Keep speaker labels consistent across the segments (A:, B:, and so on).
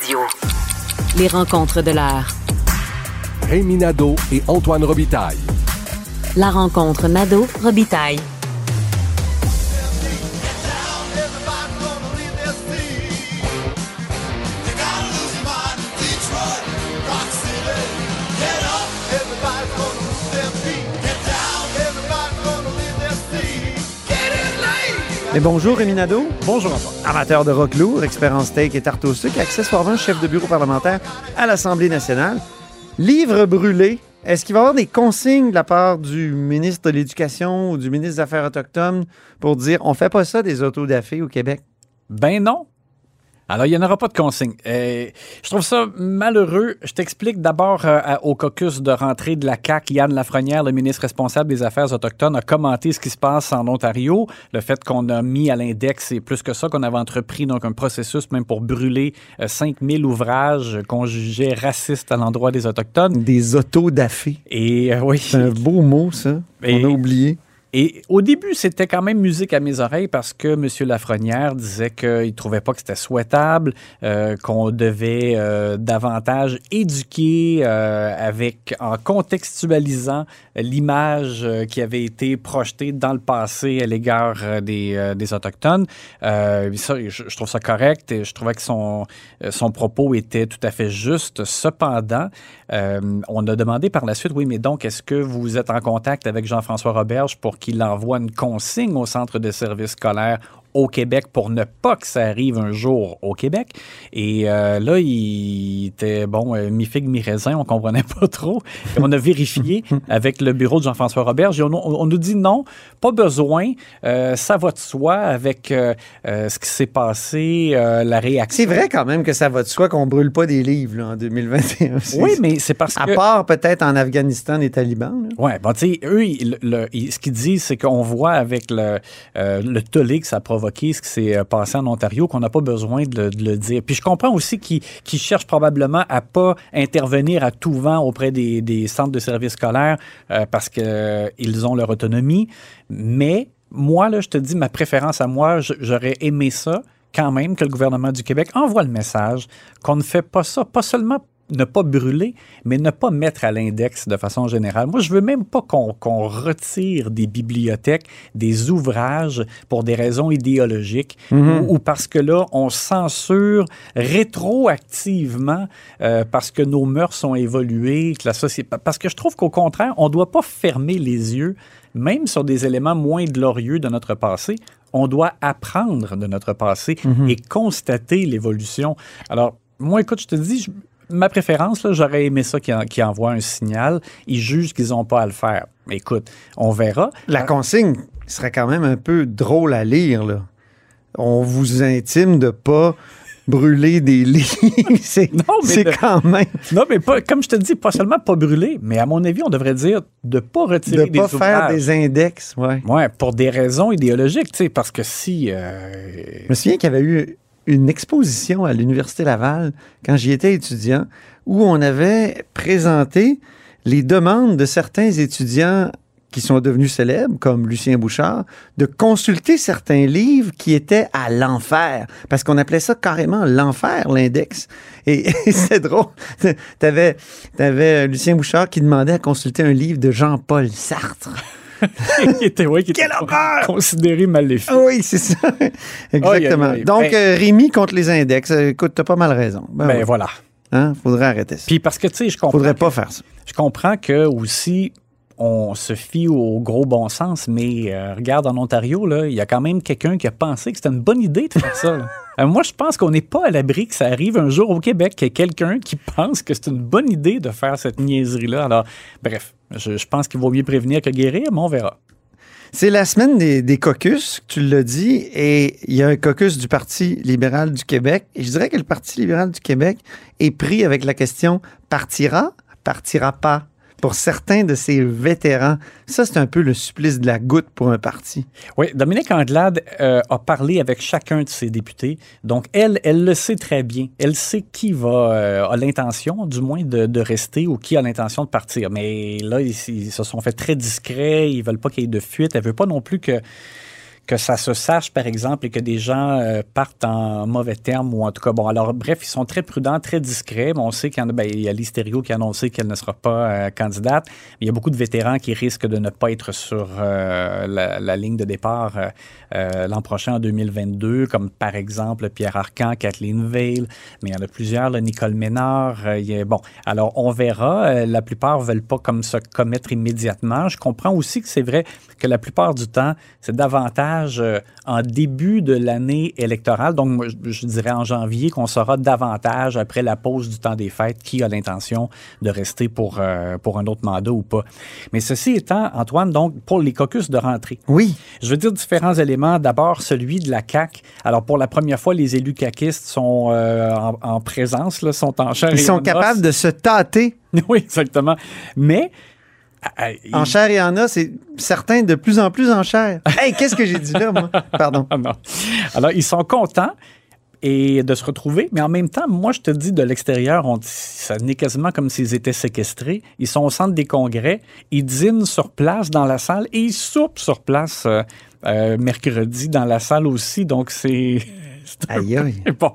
A: Radio.
B: Les rencontres de l'heure.
C: Rémi Nadeau et Antoine Robitaille.
B: La rencontre Nado-Robitaille.
D: Mais bonjour Rémi
E: Bonjour Antoine.
D: amateur de rock lourd, expérience steak et tarte au sucre, accessoirement chef de bureau parlementaire à l'Assemblée nationale. Livre brûlé, est-ce qu'il va y avoir des consignes de la part du ministre de l'Éducation ou du ministre des Affaires autochtones pour dire on fait pas ça des autodafés au Québec?
E: Ben non. Alors, il n'y en aura pas de consigne. Euh, je trouve ça malheureux. Je t'explique d'abord euh, au caucus de rentrée de la CAQ, Yann Lafrenière, le ministre responsable des Affaires autochtones, a commenté ce qui se passe en Ontario, le fait qu'on a mis à l'index, et plus que ça, qu'on avait entrepris donc un processus même pour brûler euh, 5000 ouvrages qu'on jugeait racistes à l'endroit des Autochtones.
D: Des autodafés.
E: Et euh, oui.
D: C'est un beau mot, ça.
E: Et-
D: On a oublié.
E: Et au début, c'était quand même musique à mes oreilles parce que M. Lafrenière disait qu'il ne trouvait pas que c'était souhaitable, euh, qu'on devait euh, davantage éduquer euh, avec, en contextualisant l'image qui avait été projetée dans le passé à l'égard des, des Autochtones. Je, trouve ça correct et je trouvais que son, son propos était tout à fait juste. Cependant, on a demandé par la suite, oui, mais donc, est-ce que vous êtes en contact avec Jean-François Roberge pour qu'il envoie une consigne au centre de services scolaires au Québec pour ne pas que ça arrive un jour au Québec? Et euh, là, il était, bon, euh, mi-figue, mi-raisin, on comprenait pas trop. Et on a vérifié avec le bureau de Jean-François Roberge et on, nous dit non, pas besoin, euh, ça va de soi avec ce qui s'est passé, la réaction.
D: C'est vrai quand même que ça va de soi qu'on brûle pas des livres là, en 2021. C'est-
E: Oui, mais c'est parce
D: À
E: que...
D: part peut-être en Afghanistan, les talibans.
E: Oui, bon, tu sais, eux, ils- le- ils- ce qu'ils disent, c'est qu'on voit avec le, le tollé que ça a ce qui s'est euh, passé en Ontario, qu'on n'a pas besoin de le, dire. Puis je comprends aussi qu'ils qu'ils cherchent probablement à pas intervenir à tout vent auprès des, centres de services scolaires euh, parce qu'ils ont leur autonomie. Mais moi, là, je te dis, ma préférence à moi, j'aurais aimé ça quand même que le gouvernement du Québec envoie le message qu'on ne fait pas ça, pas seulement ne pas brûler, mais ne pas mettre à l'index de façon générale. Moi, je veux même pas qu'on retire des bibliothèques des ouvrages pour des raisons idéologiques ou, ou parce que là, on censure rétroactivement euh, parce que nos mœurs ont évolué, que la société... Parce que je trouve qu'au contraire, on ne doit pas fermer les yeux, même sur des éléments moins glorieux de notre passé. On doit apprendre de notre passé et constater l'évolution. Alors, moi, écoute, je te dis, je- ma préférence, là, j'aurais aimé ça qui, qui envoie un signal. Ils jugent qu'ils n'ont pas à le faire. Écoute, on verra.
D: La consigne serait quand même un peu drôle à lire. Là. On vous intime de pas brûler des livres. c'est
E: Non, mais
D: c'est
E: de-
D: quand même
E: Non, mais pas, comme je te dis, pas seulement pas brûler, mais à mon avis, on devrait dire de pas retirer
D: de
E: des
D: pas faire des index. Ouais.
E: Ouais, pour des raisons idéologiques, tu sais, parce que si... euh,
D: Je me souviens qu'il y avait eu une exposition à l'Université Laval quand j'y étais étudiant où on avait présenté les demandes de certains étudiants qui sont devenus célèbres, comme Lucien Bouchard, de consulter certains livres qui étaient à l'enfer, parce qu'on appelait ça carrément l'enfer, l'index. Et, c'est drôle. T'avais, t'avais Lucien Bouchard qui demandait à consulter un livre de Jean-Paul Sartre.
E: qui était, ouais, qui était
D: Quelle horreur!
E: considéré maléfique.
D: Oui, c'est ça. Exactement. Donc,
E: Ben-
D: euh, Rémi contre les index. Euh, Écoute, t'as pas mal raison. Ben,
E: Ben voilà.
D: Hein? Faudrait arrêter ça.
E: Puis parce que, tu sais, je comprends.
D: Faudrait
E: que-
D: pas faire ça.
E: Je comprends que aussi on se fie au gros bon sens, mais euh, regarde en Ontario, il y a quand même quelqu'un qui a pensé que c'était une bonne idée de faire ça. là. Euh, moi, je pense qu'on n'est pas à l'abri que ça arrive un jour au Québec, qu'il y ait quelqu'un qui pense que c'est une bonne idée de faire cette niaiserie-là. Alors, bref, je, je pense qu'il vaut mieux prévenir que guérir, mais on verra.
D: C'est la semaine des, des caucus, tu l'as dit, et il y a un caucus du Parti libéral du Québec. Et je dirais que le Parti libéral du Québec est pris avec la question partira, partira pas? Pour certains de ces vétérans. Ça, c'est un peu le supplice de la goutte pour un parti.
E: Oui, Dominique Anglade euh, a parlé avec chacun de ses députés. Donc, elle, elle le sait très bien. Elle sait qui va euh, a l'intention, du moins, de, rester ou qui a l'intention de partir. Mais là, ils, ils se sont fait très discrets. Ils veulent pas qu'il y ait de fuite. Elle veut pas non plus que que ça se sache, par exemple, et que des gens euh, partent en mauvais termes ou en tout cas, bon, alors bref, ils sont très prudents, très discrets. On sait qu'il y en a, ben, il y a qui a annoncé qu'elle ne sera pas euh, candidate. Il y a beaucoup de vétérans qui risquent de ne pas être sur euh, la, ligne de départ l'an prochain, en 2022, comme par exemple Pierre Arcan, Kathleen Veil, mais il y en a plusieurs, là, Nicole Ménard. bon, alors on verra. La plupart veulent pas comme se commettre immédiatement. Je comprends aussi que c'est vrai que la plupart du temps, c'est davantage euh, en début de l'année électorale. Donc, je, dirais en janvier qu'on saura davantage après la pause du temps des fêtes qui a l'intention de rester pour, euh, pour un autre mandat ou pas. Mais ceci étant, Antoine, donc, pour les caucus de rentrée,
D: Oui,
E: je veux dire différents éléments. D'abord, celui de la CAC. Alors, pour la première fois, les élus caquistes sont euh, en, en présence, là, sont en chair
D: ils sont
E: os.
D: capables de se tâter
E: Oui, exactement. Mais... euh,
D: en chair et en os, et certains de plus en plus en chair. Hey, qu'est-ce que j'ai dit là, moi? Pardon.
E: Ah non. Alors, ils sont contents et de se retrouver, mais en même temps, moi, je te dis, de l'extérieur, on, ça n'est quasiment comme s'ils étaient séquestrés. Ils sont au centre des congrès, ils dînent sur place dans la salle et ils soupent sur place euh, euh, mercredi dans la salle aussi. Donc, c'est...
D: Aïe, aïe.
E: Bon.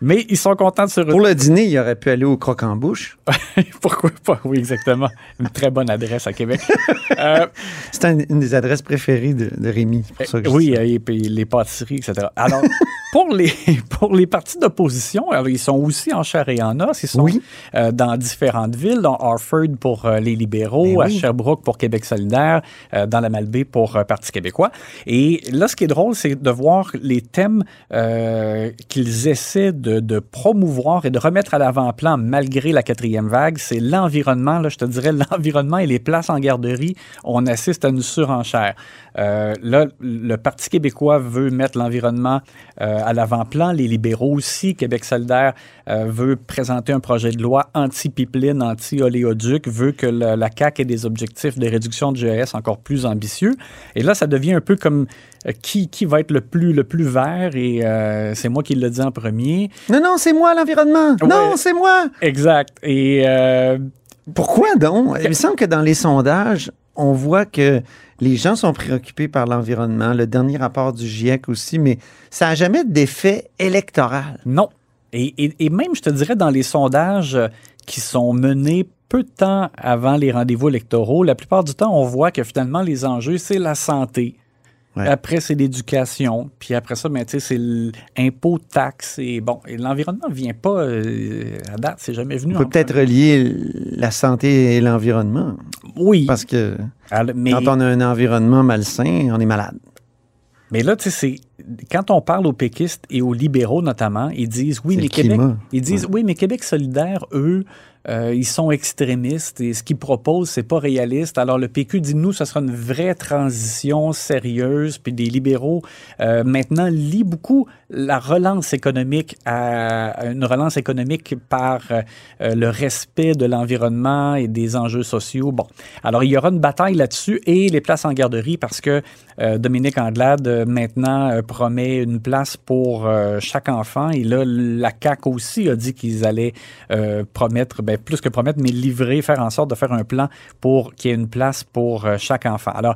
E: Mais ils sont contents de se
D: Pour
E: retrouver.
D: le dîner, il aurait pu aller au croque-en-bouche.
E: Pourquoi pas? Oui, exactement. Une très bonne adresse à Québec. Euh,
D: C'est un- une des adresses préférées de, de Rémi. pour ça que
E: oui, euh, et puis les pâtisseries, etc. Alors, pour les, pour les partis d'opposition, alors, ils sont aussi en chair et en os. Ils sont
D: Oui.
E: euh, dans différentes villes, dans Harford pour euh, les libéraux,
D: Ben
E: à. Sherbrooke pour Québec solidaire, euh, dans la Malbaie pour Parti québécois. Et là, ce qui est drôle, c'est de voir les thèmes qu'ils essaient de, de promouvoir et de remettre à l'avant-plan malgré la quatrième vague. C'est l'environnement, là, je te dirais, l'environnement et les places en garderie. On assiste à une surenchère. Là, le Parti québécois veut mettre l'environnement à l'avant-plan. Les libéraux aussi. Québec solidaire euh, veut présenter un projet de loi anti-pipeline, anti-oléoduc, veut que le- la CAQ ait des objectifs de réduction de GES encore plus ambitieux. Et là, ça devient un peu comme euh, qui, qui va être le plus, le plus vert. Et euh, c'est moi qui le dis en premier.
D: Non, non, c'est moi l'environnement. Non, c'est moi.
E: Exact. Et euh,
D: Pourquoi donc? Il me semble que dans les sondages, on voit que les gens sont préoccupés par l'environnement. Le dernier rapport du GIEC aussi, mais ça n'a jamais d'effet électoral.
E: Non. Et, et- même, je te dirais, dans les sondages euh, qui sont menés peu de temps avant les rendez-vous électoraux, la plupart du temps, on voit que finalement, les enjeux, c'est la santé.
D: Ouais.
E: Après, c'est l'éducation. Puis après ça, ben, c'est l'impôt, taxe. Et bon, et l'environnement ne vient pas euh, à date. C'est jamais venu.
D: On peut peut-être relier la santé et l'environnement.
E: Oui.
D: Parce que
E: Alors, mais,
D: quand on a un environnement malsain, on est malade.
E: mais là, tu sais, c'est quand on parle aux péquistes et aux libéraux notamment, ils disent oui, mais Québec,
D: climat.
E: ils disent oui, mais Québec solidaire, eux, euh, ils sont extrémistes et ce qu'ils proposent, c'est pas réaliste. Alors le PQ dit nous, ça sera une vraie transition sérieuse. Puis des libéraux euh, maintenant lient beaucoup la relance économique à à une relance économique par euh, euh, le respect de l'environnement et des enjeux sociaux. Bon, alors il y aura une bataille là-dessus et les places en garderie parce que euh, Dominique Anglade euh, maintenant euh, promet une place pour chaque enfant et là la CAC aussi a dit qu'ils allaient promettre, ben, plus que promettre, mais livrer, faire en sorte de faire un plan pour qu'il y ait une place pour chaque enfant. Alors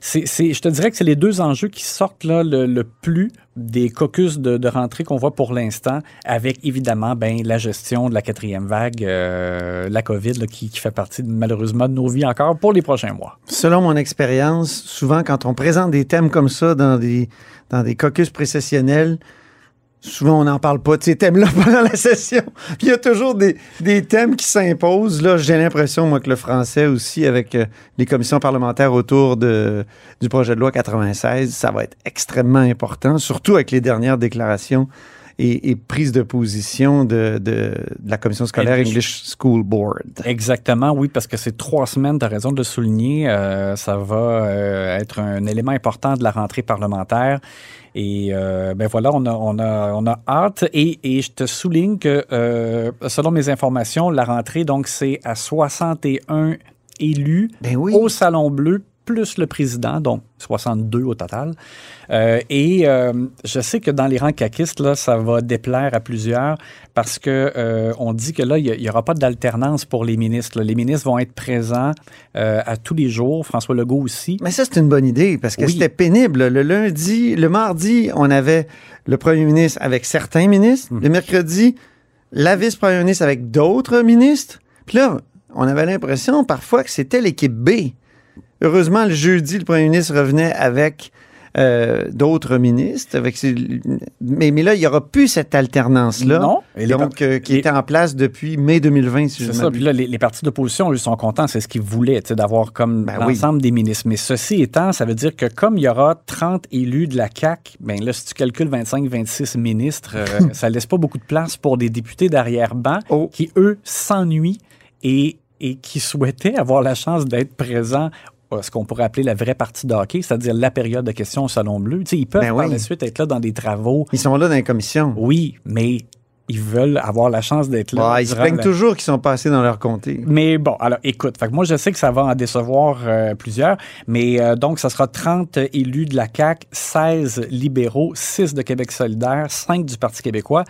E: c'est, je te dirais que c'est les deux enjeux qui sortent là le plus des caucus de, de rentrée qu'on voit pour l'instant, avec évidemment ben, la gestion de la quatrième vague, euh, la COVID, qui, qui fait partie malheureusement de nos vies encore pour les prochains mois.
D: Selon mon expérience, souvent quand on présente des thèmes comme ça dans des, dans des caucus précessionnels, souvent on n'en parle pas de ces thèmes-là pendant la session. Il y a toujours des, thèmes qui s'imposent. Là, j'ai l'impression, moi, que le français aussi, avec euh, les commissions parlementaires autour du projet de loi 96, ça va être extrêmement important, surtout avec les dernières déclarations et, et prises de position de, de, de la commission scolaire
E: English.
D: English School Board.
E: Exactement, oui, parce que c'est trois semaines, tu as raison de le souligner. euh, ça va euh, être un élément important de la rentrée parlementaire. Et euh, ben voilà, on a, on a, on a hâte. Et, et je te souligne que, euh, selon mes informations, la rentrée, donc, c'est à 61 élus
D: Ben oui.
E: au Salon Bleu, plus le président, donc 62 au total. Euh, et euh, je sais que dans les rangs caquistes, là, ça va déplaire à plusieurs parce que euh, on dit que là, il n'y aura pas d'alternance pour les ministres. là. Les ministres vont être présents à tous les jours. François Legault aussi.
D: Mais ça, c'est une bonne idée parce que
E: Oui.
D: c'était pénible. Le lundi, le mardi, on avait le premier ministre avec certains ministres.
E: Hmm.
D: Le mercredi, la vice-première ministre avec d'autres ministres. Puis là, on avait l'impression parfois que c'était l'équipe B. Heureusement, le jeudi, le premier ministre revenait avec euh, d'autres ministres. Avec ses- mais, mais là, il n'y aura plus cette alternance-là.
E: Non. Et
D: Donc, euh, qui
E: les-
D: était en place depuis mai 2020, si je
E: ça. Puis là, les, les partis d'opposition, eux, sont contents. C'est ce qu'ils voulaient, d'avoir comme
D: Ben oui.
E: l'ensemble des ministres. Mais ceci étant, ça veut dire que comme il y aura 30 élus de la CAQ, ben là, si tu calcules 25-26 ministres, euh, ça laisse pas beaucoup de place pour des députés d'arrière-ban
D: Oh.
E: qui, eux, s'ennuient et, et qui souhaitaient avoir la chance d'être présents ce qu'on pourrait appeler la vraie partie de hockey, c'est-à-dire la période de questions au Salon Bleu. Tu sais, ils peuvent
D: Ben
E: par la suite être là dans des travaux.
D: Ils sont là dans les commissions.
E: Oui, mais ils veulent avoir la chance d'être là.
D: Ils se plaignent
E: la-
D: toujours qu'ils sont passés dans leur comté.
E: mais bon, alors écoute, fait que moi je sais que ça va en décevoir euh, plusieurs, mais euh, donc ça sera 30 élus de la CAQ, 16 libéraux, 6 de Québec solidaire, 5 du Parti québécois,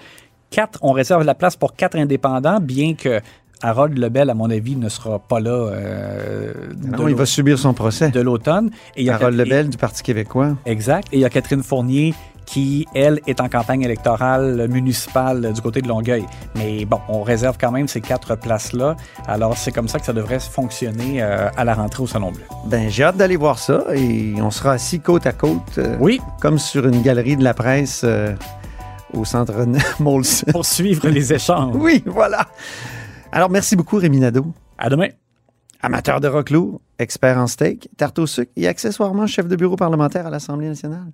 E: 4, on réserve la place pour 4 indépendants, bien que Harold Lebel, à mon avis, ne sera pas là euh,
D: Non, il va subir son procès.
E: de l'automne.
D: Harold Lebel du Parti québécois.
E: Exact. Et il y a Catherine Fournier qui, elle, est en campagne électorale municipale du côté de Longueuil. Mais bon, on réserve quand même ces quatre places-là. Alors, c'est comme ça que ça devrait fonctionner euh, à la rentrée au Salon Bleu.
D: Ben, j'ai hâte d'aller voir ça et on sera assis côte à côte, euh,
E: Oui,
D: comme sur une galerie de la presse euh, au centre Molson.
E: pour suivre les échanges.
D: oui, voilà. Alors, merci beaucoup, Rémi Nadeau.
E: À demain.
D: Amateur de rock lourd, expert en steak, tarte au sucre et accessoirement chef de bureau parlementaire à l'Assemblée nationale.